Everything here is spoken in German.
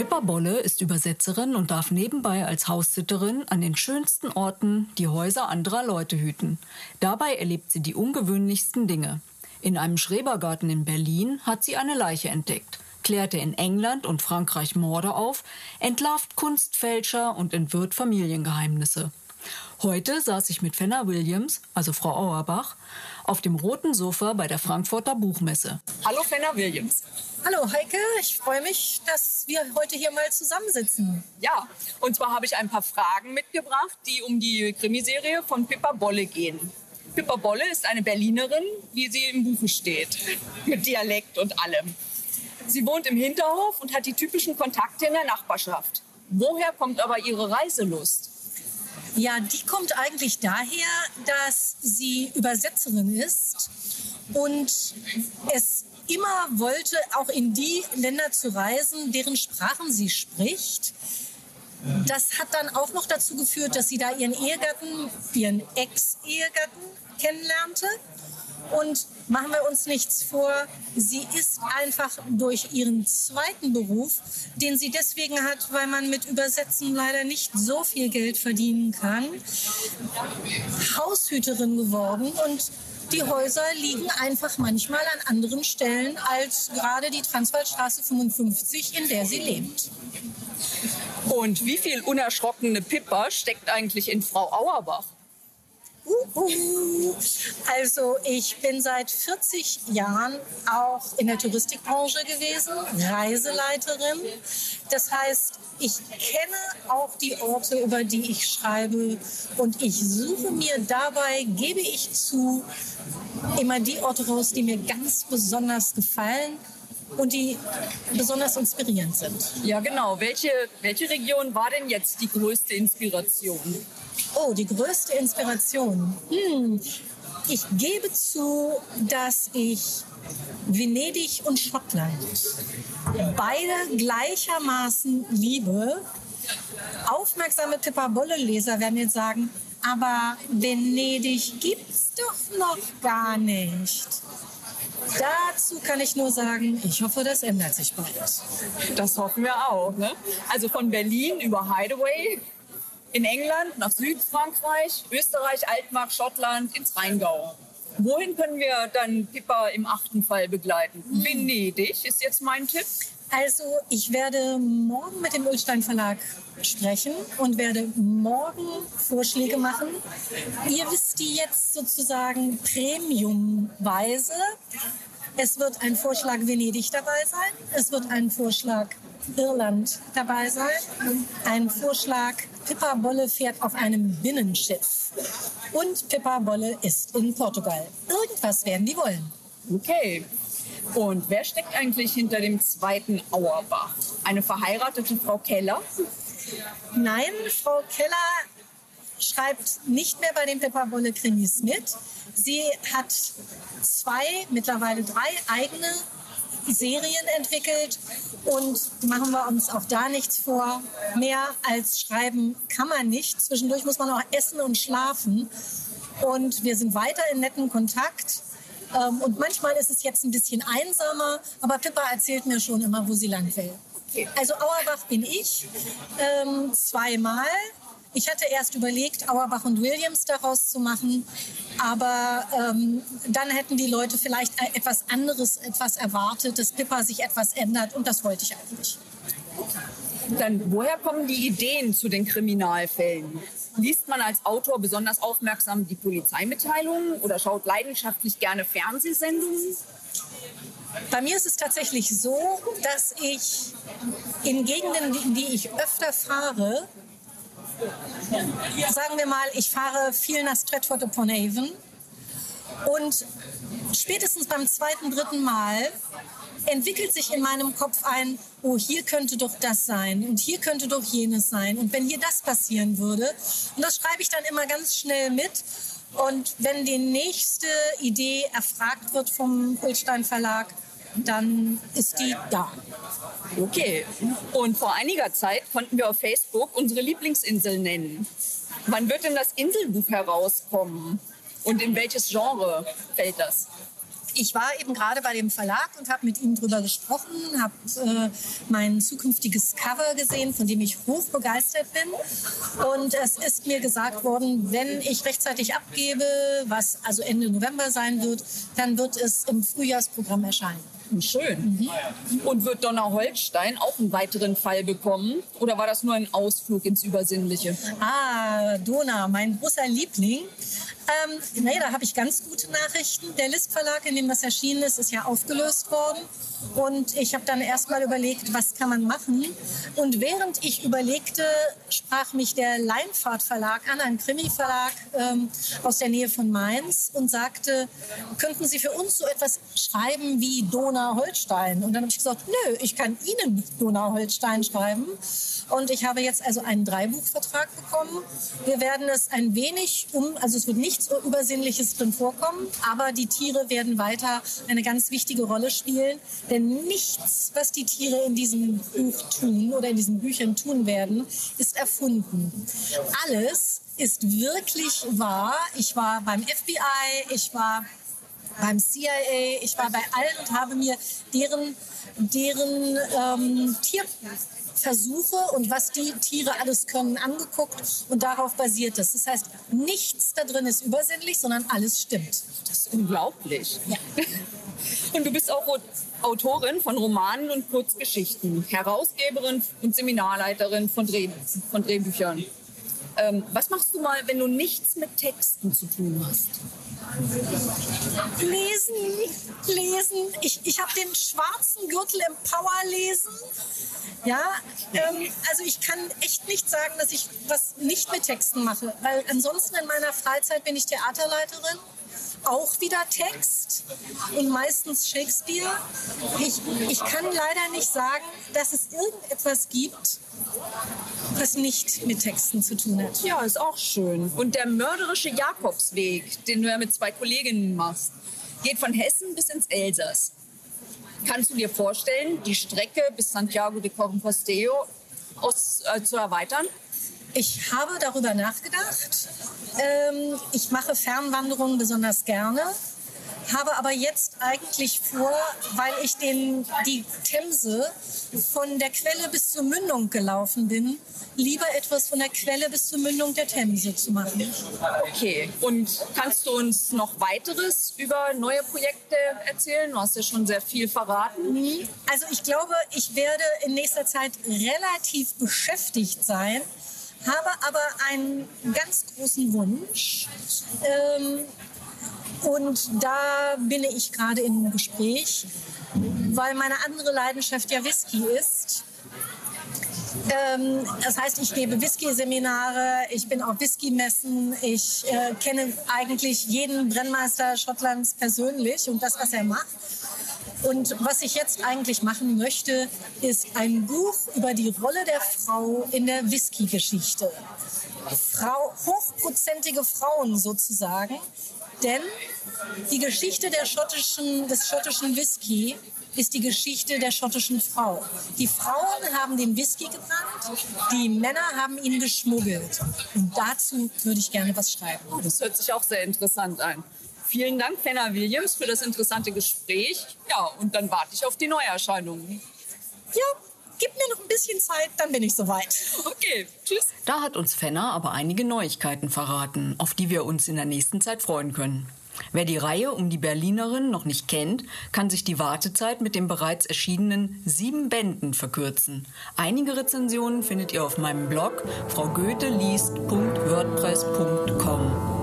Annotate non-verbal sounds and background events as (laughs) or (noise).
Pippa Bolle ist Übersetzerin und darf nebenbei als Haussitterin an den schönsten Orten die Häuser anderer Leute hüten. Dabei erlebt sie die ungewöhnlichsten Dinge. In einem Schrebergarten in Berlin hat sie eine Leiche entdeckt, klärte in England und Frankreich Morde auf, entlarvt Kunstfälscher und entwirrt Familiengeheimnisse. Heute saß ich mit Fenner Williams, also Frau Auerbach, auf dem roten Sofa bei der Frankfurter Buchmesse. Hallo Fenner Williams. Hallo Heike, ich freue mich, dass wir heute hier mal zusammensitzen. Ja, und zwar habe ich ein paar Fragen mitgebracht, die um die Krimiserie von Pippa Bolle gehen. Pippa Bolle ist eine Berlinerin, wie sie im Buche steht, mit Dialekt und allem. Sie wohnt im Hinterhof und hat die typischen Kontakte in der Nachbarschaft. Woher kommt aber ihre Reiselust? Ja, die kommt eigentlich daher, dass sie Übersetzerin ist und es immer wollte, auch in die Länder zu reisen, deren Sprachen sie spricht. Das hat dann auch noch dazu geführt, dass sie da ihren Ehegatten, ihren Ex-Ehegatten kennenlernte. Und machen wir uns nichts vor, sie ist einfach durch ihren zweiten Beruf, den sie deswegen hat, weil man mit Übersetzen leider nicht so viel Geld verdienen kann, Haushüterin geworden und die Häuser liegen einfach manchmal an anderen Stellen als gerade die Transwaldstraße 55, in der sie lebt. Und wie viel unerschrockene Pippa steckt eigentlich in Frau Auerbach? Also ich bin seit 40 Jahren auch in der Touristikbranche gewesen, Reiseleiterin. Das heißt, ich kenne auch die Orte, über die ich schreibe und ich suche mir dabei, gebe ich zu, immer die Orte raus, die mir ganz besonders gefallen und die besonders inspirierend sind. Ja, genau. Welche, welche Region war denn jetzt die größte Inspiration? Oh, die größte Inspiration. Hm. Ich gebe zu, dass ich Venedig und Schottland beide gleichermaßen liebe. Aufmerksame Pippa Bolle-Leser werden jetzt sagen, aber Venedig gibt's doch noch gar nicht. Dazu kann ich nur sagen, ich hoffe, das ändert sich bald. Das hoffen wir auch. Ne? Also von Berlin über Hideaway in England, nach Südfrankreich, Österreich, Altmark, Schottland, ins Rheingau. Wohin können wir dann Pippa im achten Fall begleiten? Hm. Venedig ist jetzt mein Tipp. Also ich werde morgen mit dem Ulstein Verlag sprechen und werde morgen Vorschläge machen. Ihr wisst die jetzt sozusagen premiumweise. Es wird ein Vorschlag Venedig dabei sein. Es wird ein Vorschlag Irland dabei sein. Ein Vorschlag Pippa Bolle fährt auf einem Binnenschiff. Und Pippa Bolle ist in Portugal. Irgendwas werden die wollen. Okay. Und wer steckt eigentlich hinter dem zweiten Auerbach? Eine verheiratete Frau Keller? Nein, Frau Keller schreibt nicht mehr bei den Pippa Bolle Krimis mit. Sie hat zwei, mittlerweile drei eigene Serien entwickelt und machen wir uns auch da nichts vor. Mehr als schreiben kann man nicht. Zwischendurch muss man auch essen und schlafen. Und wir sind weiter in netten Kontakt. Ähm, und manchmal ist es jetzt ein bisschen einsamer, aber Pippa erzählt mir schon immer, wo sie lang will. Also Auerbach bin ich ähm, zweimal. Ich hatte erst überlegt, Auerbach und Williams daraus zu machen, aber ähm, dann hätten die Leute vielleicht etwas anderes, etwas erwartet, dass Pippa sich etwas ändert und das wollte ich eigentlich. Dann woher kommen die Ideen zu den Kriminalfällen? Liest man als Autor besonders aufmerksam die Polizeimitteilungen oder schaut leidenschaftlich gerne Fernsehsendungen? Bei mir ist es tatsächlich so, dass ich in Gegenden, in die ich öfter fahre, sagen wir mal, ich fahre viel nach Stratford upon Avon und spätestens beim zweiten, dritten Mal entwickelt sich in meinem Kopf ein, oh, hier könnte doch das sein und hier könnte doch jenes sein und wenn hier das passieren würde. Und das schreibe ich dann immer ganz schnell mit. Und wenn die nächste Idee erfragt wird vom Ulstein Verlag, dann ist die da. Okay. Und vor einiger Zeit konnten wir auf Facebook unsere Lieblingsinsel nennen. Wann wird denn das Inselbuch herauskommen? Und in welches Genre fällt das? ich war eben gerade bei dem Verlag und habe mit ihm drüber gesprochen, habe äh, mein zukünftiges Cover gesehen, von dem ich hoch begeistert bin. Und es ist mir gesagt worden, wenn ich rechtzeitig abgebe, was also Ende November sein wird, dann wird es im Frühjahrsprogramm erscheinen. Schön. Mhm. Und wird Donnerholstein auch einen weiteren Fall bekommen? Oder war das nur ein Ausflug ins Übersinnliche? Ah, Dona, mein großer Liebling. Ähm, nee, da habe ich ganz gute Nachrichten. Der List Verlag, in dem das erschienen ist, ist ja aufgelöst worden. Und ich habe dann erst mal überlegt, was kann man machen. Und während ich überlegte, sprach mich der Leinfahrt Verlag an, ein Krimi-Verlag ähm, aus der Nähe von Mainz, und sagte, könnten Sie für uns so etwas schreiben wie Donau-Holstein? Und dann habe ich gesagt, nö, ich kann Ihnen Donau-Holstein schreiben. Und ich habe jetzt also einen Dreibuchvertrag bekommen. Wir werden es ein wenig um, also es wird nichts Übersinnliches drin vorkommen, aber die Tiere werden weiter eine ganz wichtige Rolle spielen. Denn nichts, was die Tiere in diesem Buch tun oder in diesen Büchern tun werden, ist erfunden. Alles ist wirklich wahr. Ich war beim FBI, ich war beim CIA, ich war bei allen und habe mir deren, deren ähm, Tier Versuche und was die Tiere alles können angeguckt und darauf basiert es. Das heißt, nichts da drin ist übersinnlich, sondern alles stimmt. Das ist unglaublich. Ja. (laughs) Und du bist auch Autorin von Romanen und Kurzgeschichten, Herausgeberin und Seminarleiterin von, Dreh von Drehbüchern. Ähm, was machst du mal, wenn du nichts mit Texten zu tun hast? Lesen, lesen. Ich, ich habe den schwarzen Gürtel im Powerlesen. Ja, ähm, also ich kann echt nicht sagen, dass ich was nicht mit Texten mache, weil ansonsten in meiner Freizeit bin ich Theaterleiterin auch wieder Text und meistens Shakespeare. Ich, ich kann leider nicht sagen, dass es irgendetwas gibt, was nicht mit Texten zu tun hat. Ja, ist auch schön. Und der mörderische Jakobsweg, den du ja mit zwei Kolleginnen machst, geht von Hessen bis ins Elsass. Kannst du dir vorstellen, die Strecke bis Santiago de Compostela aus, äh, zu erweitern? Ich habe darüber nachgedacht. Ähm, ich mache Fernwanderungen besonders gerne habe aber jetzt eigentlich vor, weil ich den, die Themse von der Quelle bis zur Mündung gelaufen bin, lieber etwas von der Quelle bis zur Mündung der Themse zu machen. Okay, und kannst du uns noch weiteres über neue Projekte erzählen? Du hast ja schon sehr viel verraten. Mhm. Also ich glaube, ich werde in nächster Zeit relativ beschäftigt sein habe aber einen ganz großen Wunsch. Ähm, und da bin ich gerade im Gespräch, weil meine andere Leidenschaft ja Whisky ist. Ähm, das heißt, ich gebe Whisky-Seminare, ich bin auf Whisky-Messen, ich äh, kenne eigentlich jeden Brennmeister Schottlands persönlich und das, was er macht. Und was ich jetzt eigentlich machen möchte, ist ein Buch über die Rolle der Frau in der Whisky-Geschichte. Frau, hochprozentige Frauen sozusagen, denn die Geschichte schottischen, des schottischen Whisky ist die Geschichte der schottischen Frau. Die Frauen haben den Whisky gebrannt, die Männer haben ihn geschmuggelt. Und dazu würde ich gerne was schreiben. Oh, das hört sich auch sehr interessant an. Vielen Dank, Fenner Williams, für das interessante Gespräch. Ja, und dann warte ich auf die Neuerscheinungen. Ja, gib mir noch ein bisschen Zeit, dann bin ich soweit. (laughs) Okay, tschüss. Da hat uns Fenner aber einige Neuigkeiten verraten, auf die wir uns in der nächsten Zeit freuen können. Wer die Reihe um die Berlinerin noch nicht kennt, kann sich die Wartezeit mit den bereits erschienenen sieben Bänden verkürzen. Einige Rezensionen findet ihr auf meinem Blog fraugoetheliest.wordpress.com.